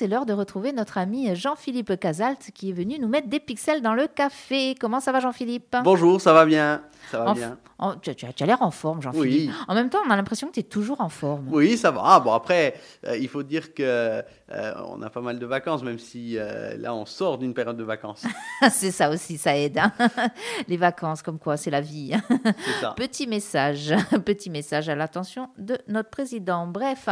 c'est l'heure de retrouver notre ami Jean-Philippe Casalt qui est venu nous mettre des pixels dans le café. Comment ça va Jean-Philippe? Bonjour, ça va bien. Ça va bien. tu, as l'air en forme, Jean-Philippe. En même temps, on a l'impression que tu es toujours en forme. Oui, ça va. Ah, bon, après, euh, il faut dire que euh, on a pas mal de vacances, même si euh, là, on sort d'une période de vacances. c'est ça aussi, ça aide. Hein. Les vacances, comme quoi, c'est la vie. Ça. Petit message, petit message à l'attention de notre président. Bref,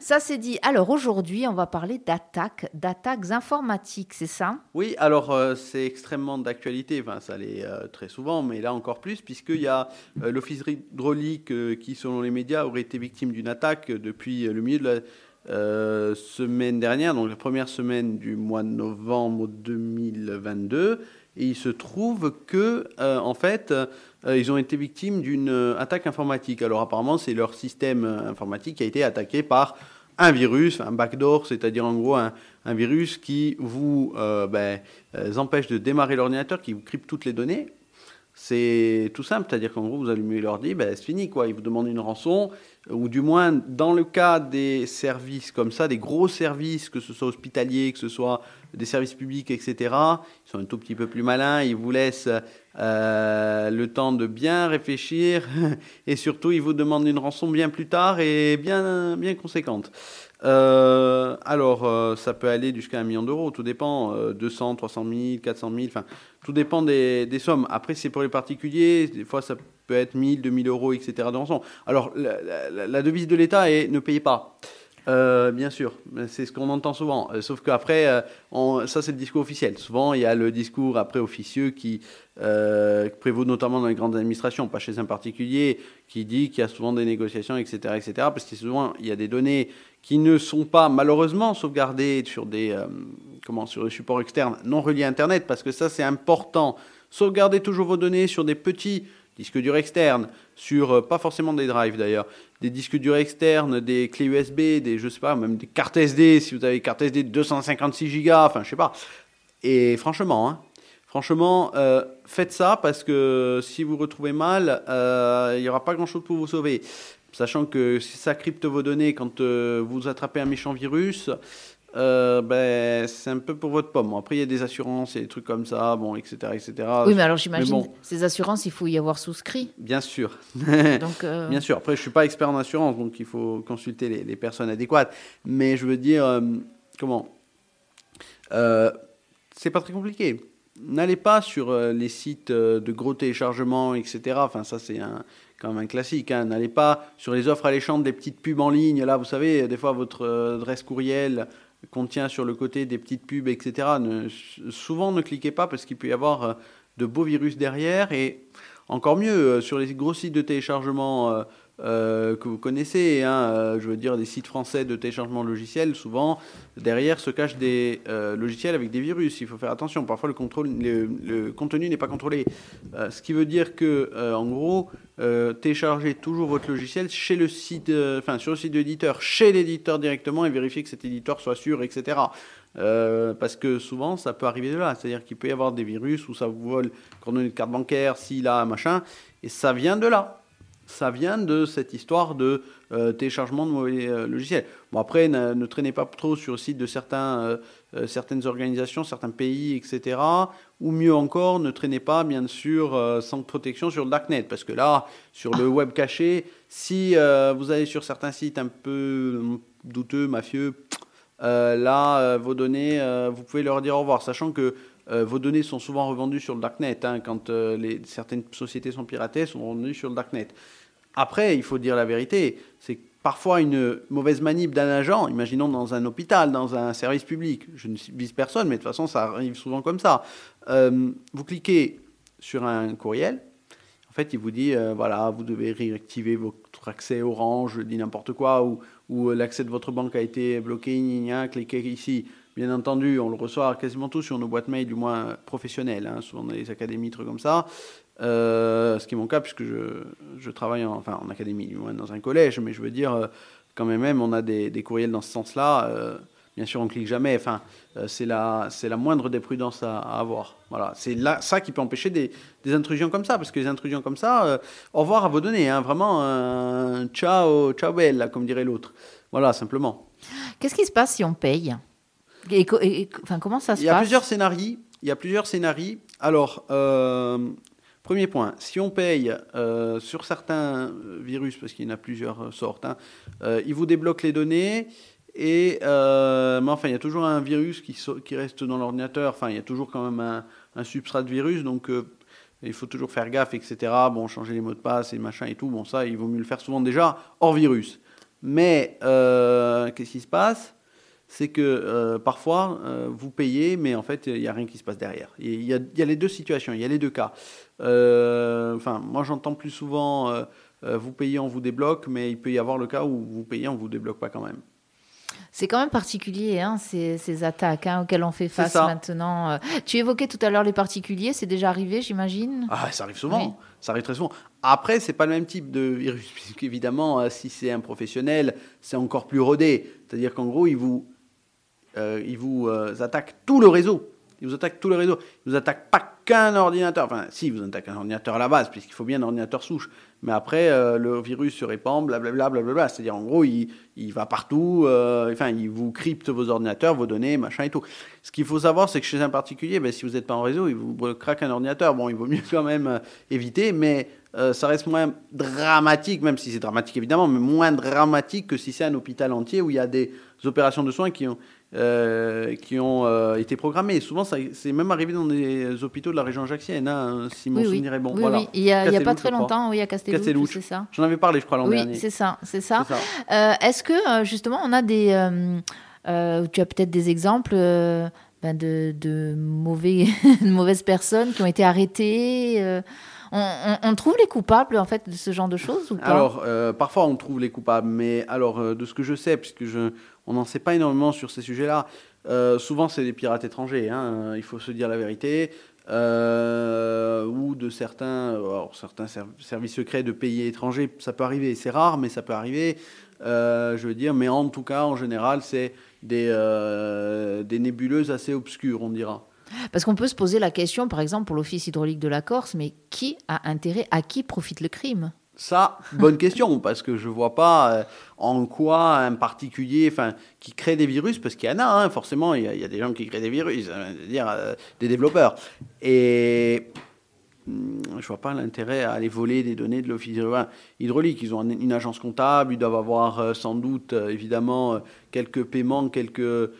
ça c'est dit. Alors aujourd'hui, on va parler d'attaques, d'attaques informatiques, c'est ça? Oui, alors c'est extrêmement d'actualité. Enfin, ça l'est très souvent, mais là encore plus puisqu'il y a euh, l'Office hydraulique euh, qui, selon les médias, aurait été victime d'une attaque depuis le milieu de la euh, semaine dernière, donc la première semaine du mois de novembre 2022. Et il se trouve que, en fait, ils ont été victimes d'une attaque informatique. Alors apparemment, c'est leur système informatique qui a été attaqué par un virus, un backdoor, c'est-à-dire en gros un, virus qui vous ben, empêche de démarrer l'ordinateur, qui vous crypte toutes les données c'est tout simple, c'est-à-dire qu'en gros, vous allumez l'ordi, ben, c'est fini, quoi. Ils vous demandent une rançon, ou du moins, dans le cas des services comme ça, des gros services, que ce soit hospitaliers, que ce soit des services publics, etc., ils sont un tout petit peu plus malins, ils vous laissent euh, le temps de bien réfléchir, et surtout, ils vous demandent une rançon bien plus tard et bien, bien conséquente. Euh, alors, euh, ça peut aller jusqu'à un million d'euros, tout dépend, 200, 300 000, 400 000, enfin, tout dépend des, des sommes. Après, c'est pour les particuliers, des fois ça peut être 1000, 2000 euros, etc. de Alors, la, devise de l'État est ne payez pas. Euh, bien sûr, c'est ce qu'on entend souvent. Euh, sauf qu'après, euh, ça c'est le discours officiel. Souvent, il y a le discours après officieux qui prévaut notamment dans les grandes administrations, pas chez un particulier, qui dit qu'il y a souvent des négociations, etc., etc. Parce que souvent, il y a des données qui ne sont pas malheureusement sauvegardées sur des, comment, sur des supports externes non reliés à Internet, parce que ça c'est important. Sauvegardez toujours vos données sur des petits disques durs externes, sur pas forcément des drives d'ailleurs, des disques durs externes, des clés USB, des, je sais pas, même des cartes SD, si vous avez des cartes SD de 256 Go, enfin, je sais pas. Et franchement, hein, franchement, euh, faites ça parce que si vous retrouvez mal, euh, il n'y aura pas grand-chose pour vous sauver. Sachant que ça crypte vos données quand euh, vous attrapez un méchant virus, euh, ben, c'est un peu pour votre pomme. Après, il y a des assurances et des trucs comme ça, bon, etc. etc. Oui, mais alors j'imagine, ces assurances, il faut y avoir souscrit. Bien sûr. donc, euh, Bien sûr. Après, je ne suis pas expert en assurance, donc il faut consulter les, personnes adéquates. Mais je veux dire, euh, comment C'est pas très compliqué. N'allez pas sur les sites de gros téléchargements, etc. Enfin, ça, c'est un, quand même un classique. Hein. N'allez pas sur les offres alléchantes des petites pubs en ligne. Là, vous savez, des fois, votre adresse courriel contient sur le côté des petites pubs, etc. Souvent, ne cliquez pas parce qu'il peut y avoir euh, de beaux virus derrière. Et encore mieux, euh, sur les gros sites de téléchargement euh, que vous connaissez, hein, je veux dire des sites français de téléchargement logiciel, souvent derrière se cachent des logiciels avec des virus. Il faut faire attention. Parfois, le, contenu n'est pas contrôlé. ce qui veut dire que, en gros, euh, téléchargez toujours votre logiciel chez le site, euh, enfin sur le site de l'éditeur, chez l'éditeur directement et vérifiez que cet éditeur soit sûr, etc. Euh, parce que souvent ça peut arriver de là, c'est-à-dire qu'il peut y avoir des virus où ça vous vole coordonnées de carte bancaire, si là, machin, et ça vient de là. Ça vient de cette histoire de téléchargement de mauvais logiciels. Bon après, ne, traînez pas trop sur le site de euh, certaines organisations, certains pays, etc. Ou mieux encore, ne traînez pas, bien sûr, euh, sans protection sur le darknet, parce que là, sur le web caché, si euh, vous allez sur certains sites un peu douteux, mafieux, là, vos données, vous pouvez leur dire au revoir, sachant que vos données sont souvent revendues sur le darknet. Hein, quand les, certaines sociétés sont piratées, sont revendues sur le darknet. Après, il faut dire la vérité, c'est parfois une mauvaise manip d'un agent, imaginons dans un hôpital, dans un service public, je ne vise personne, mais de toute façon ça arrive souvent comme ça. Euh, vous cliquez sur un courriel, en fait il vous dit, euh, voilà, vous devez réactiver votre accès Orange, dis n'importe quoi, ou, ou l'accès de votre banque a été bloqué, cliquez ici. Bien entendu, on le reçoit quasiment tous sur nos boîtes mail, du moins professionnelles, hein, souvent dans les académies, trucs comme ça. Euh, ce qui est mon cas, puisque je, travaille en, enfin, en académie, dans un collège, mais je veux dire, euh, quand même, même on a des, courriels dans ce sens-là. Euh, bien sûr, on clique jamais. Enfin, c'est la, la moindre des prudences à, avoir. Voilà, c'est ça qui peut empêcher des, des, intrusions comme ça, parce que les intrusions comme ça, au revoir à vos données, hein, vraiment, ciao, ciao belle, comme dirait l'autre. Voilà, simplement. Qu'est-ce qui se passe si on paye? Enfin, comment ça se passe Il y a plusieurs scénarios. Il y a plusieurs scénarios. Alors, euh, premier point, si on paye euh, sur certains virus, parce qu'il y en a plusieurs sortes, hein, ils vous débloquent les données. Et, mais enfin, il y a toujours un virus qui, qui reste dans l'ordinateur. Enfin, il y a toujours quand même un, un substrat de virus. Donc, il faut toujours faire gaffe, etc. Bon, changer les mots de passe et machin et tout. Bon, ça, il vaut mieux le faire souvent déjà hors virus. Mais euh, qu'est-ce qui se passe? C'est que euh, parfois, euh, vous payez, mais en fait, il n'y a rien qui se passe derrière. Il y, a, il y, a, les deux situations, il y a les deux cas. enfin, moi, j'entends plus souvent vous payez, on vous débloque, mais il peut y avoir le cas où vous payez, on ne vous débloque pas quand même. C'est quand même particulier, hein, ces, attaques hein, auxquelles on fait face maintenant. Euh. Tu évoquais tout à l'heure les particuliers, c'est déjà arrivé, j'imagine? Ah, ça arrive souvent. Ça arrive très souvent. Après, c'est pas le même type de virus, puisqu'évidemment, euh, si c'est un professionnel, c'est encore plus rodé. C'est-à-dire qu'en gros, il vous, euh, il vous attaque tout le réseau. Il vous attaque tout le réseau. Il vous attaque pas qu'un ordinateur. Enfin, si, il vous attaque un ordinateur à la base, puisqu'il faut bien un ordinateur souche. Mais après, euh, le virus se répand, blablabla, blablabla. C'est-à-dire, en gros, il, il va partout. Euh, enfin, il vous crypte vos ordinateurs, vos données, machin et tout. Ce qu'il faut savoir, c'est que chez un particulier, ben, si vous n'êtes pas en réseau, il vous craque un ordinateur. Bon, il vaut mieux quand même euh, éviter, mais ça reste moins dramatique, même si c'est dramatique évidemment, mais moins dramatique que si c'est un hôpital entier où il y a des opérations de soins qui ont, euh, qui ont euh, été programmés. souvent, c'est même arrivé dans des hôpitaux de la région ajaxienne, hein, si mon souvenir est bon. Oui, voilà. Il n'y a, pas très longtemps, oui, à Castellouche, c'est ça. J'en avais parlé, je crois, l'an dernier. Oui, c'est ça, c'est ça. Euh, est-ce que, justement, on a des... tu as peut-être des exemples ben de, de, mauvais, de mauvaises personnes qui ont été arrêtées on, trouve les coupables en fait de ce genre de choses ou pas? Alors parfois on trouve les coupables, mais alors de ce que je sais, puisque on n'en sait pas énormément sur ces sujets-là. Euh, souvent, c'est des pirates étrangers, hein, il faut se dire la vérité, euh, ou de certains, certains services secrets de pays étrangers. Ça peut arriver, c'est rare, mais ça peut arriver. Euh, je veux dire, mais en tout cas, en général, c'est des nébuleuses assez obscures, on dira. Parce qu'on peut se poser la question, par exemple, pour l'Office hydraulique de la Corse, mais qui a intérêt, à qui profite le crime? Ça, bonne question, parce que je ne vois pas euh, en quoi un particulier qui crée des virus, parce qu'il y en a, hein, forcément, il y, a des gens qui créent des virus, c'est-à-dire euh, des développeurs. Et je ne vois pas l'intérêt à aller voler des données de l'office hydraulique. Ils ont une agence comptable, ils doivent avoir euh, sans doute, évidemment, quelques paiements, quelques,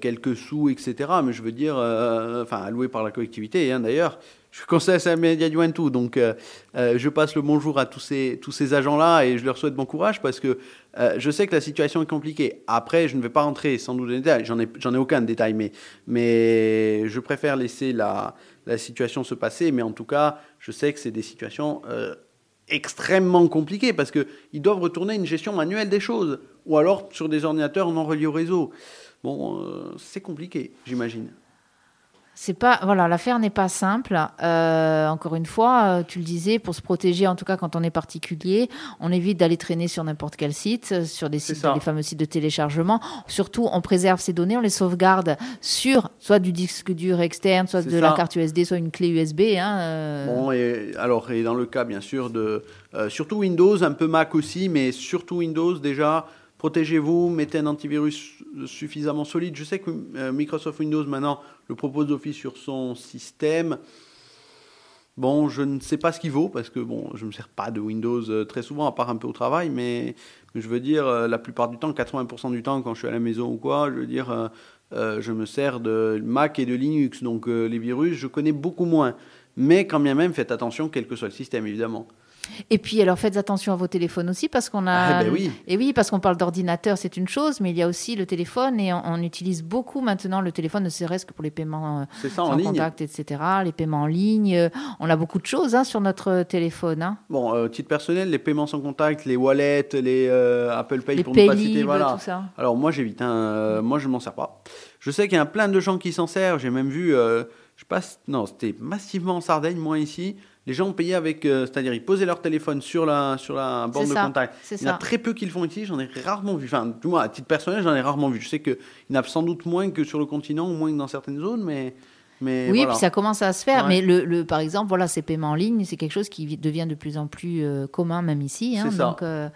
quelques sous, etc. Mais je veux dire, enfin, alloués par la collectivité, hein, d'ailleurs je conseille à Media du tout. Donc, euh, euh, je passe le bonjour à tous ces, agents-là et je leur souhaite bon courage parce que euh, je sais que la situation est compliquée. Après, je ne vais pas rentrer sans doute dans les détails. J'en ai, j'en ai aucun détail, mais, mais je préfère laisser la, la situation se passer. Mais en tout cas, je sais que c'est des situations extrêmement compliquées parce qu'ils doivent retourner une gestion manuelle des choses ou alors sur des ordinateurs non reliés au réseau. Bon, c'est compliqué, j'imagine. C'est pas voilà, l'affaire n'est pas simple. Euh, encore une fois, euh, tu le disais, pour se protéger, en tout cas quand on est particulier, on évite d'aller traîner sur n'importe quel site, euh, sur des sites, les fameux sites de téléchargement. Surtout, on préserve ces données, on les sauvegarde sur soit du disque dur externe, soit de la carte USB, soit une clé USB. Hein, bon, et alors et dans le cas bien sûr de surtout Windows, un peu Mac aussi, mais surtout Windows déjà protégez-vous, mettez un antivirus suffisamment solide. Je sais que euh, Microsoft Windows maintenant le propose d'office sur son système. Bon, je ne sais pas ce qu'il vaut parce que bon, je ne me sers pas de Windows euh, très souvent, à part un peu au travail, mais je veux dire, euh, la plupart du temps, 80% du temps, quand je suis à la maison ou quoi, je veux dire, je me sers de Mac et de Linux. Donc les virus, je connais beaucoup moins. Mais quand bien même, faites attention, quel que soit le système, évidemment. Et puis, alors faites attention à vos téléphones aussi, parce qu'on a. Ah, ben oui. Et oui, parce qu'on parle d'ordinateur, c'est une chose, mais il y a aussi le téléphone, et on, utilise beaucoup maintenant le téléphone, ne serait-ce que pour les paiements euh, ça, en contact, etc., les paiements en ligne. On a beaucoup de choses hein, sur notre téléphone. Hein. Bon, euh, titre personnel, les paiements sans contact, les wallets, les euh, Apple Pay pour ne pas citer, voilà. Tout ça. Alors moi, j'évite. Hein, moi, je m'en sers pas. Je sais qu'il y a plein de gens qui s'en servent. J'ai même vu, je passe, non, c'était massivement en Sardaigne, moi ici les gens ont payé avec, euh, c'est-à-dire ils posaient leur téléphone sur la, sur la borne de contact. Il y en a très peu qui le font ici, j'en ai rarement vu. Enfin, du moins, à titre personnel, j'en ai rarement vu. Je sais qu'il y en a sans doute moins que sur le continent ou moins que dans certaines zones, mais, Mais oui, voilà. puis ça commence à se faire. Mais le, le, par exemple, voilà, ces paiements en ligne, c'est quelque chose qui devient de plus en plus euh, commun, même ici. Hein, ça. donc, euh,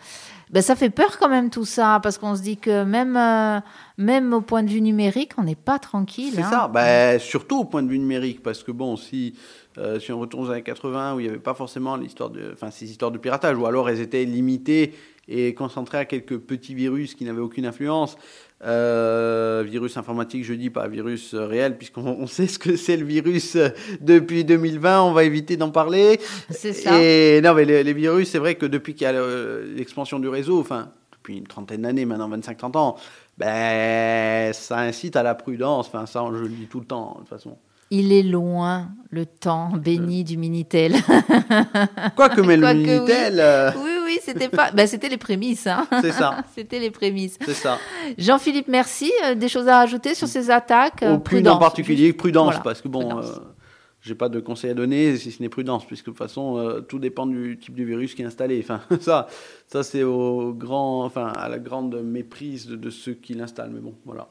ben, ça fait peur quand même tout ça, parce qu'on se dit que même, euh, même au point de vue numérique, on n'est pas tranquille. C'est hein. ça, ben, surtout au point de vue numérique, parce que bon, si, euh, si on retourne aux années 80, où il n'y avait pas forcément l'histoire de, enfin, ces histoires de piratage, ou alors elles étaient limitées et concentrées à quelques petits virus qui n'avaient aucune influence. Euh, virus informatique, je dis pas virus réel, puisqu'on on sait ce que c'est le virus depuis 2020, on va éviter d'en parler. C'est ça. Et non, mais les, les virus, c'est vrai que depuis qu'il y a le- l'expansion du réseau, enfin, depuis une trentaine d'années, maintenant 25-30 ans, ben, ça incite à la prudence. Enfin, ça, je le dis tout le temps, de toute façon. Il est loin le temps béni du Minitel. Quoique, mais le Quoique, oui. Minitel, euh, oui, oui, c'était pas. Ben, c'était les prémices. Hein. c'est ça, C'était les prémices. c'est ça. Jean-Philippe, merci. Euh, Des choses à rajouter sur ces attaques? Euh, Aucune prudence, en particulier, prudence, voilà, parce que bon, euh, j'ai pas de conseil à donner si ce n'est prudence, puisque de toute façon, euh, tout dépend du type de virus qui est installé. Enfin, ça, ça c'est au grand, enfin, à la grande méprise de, de ceux qui l'installent. Mais bon, voilà.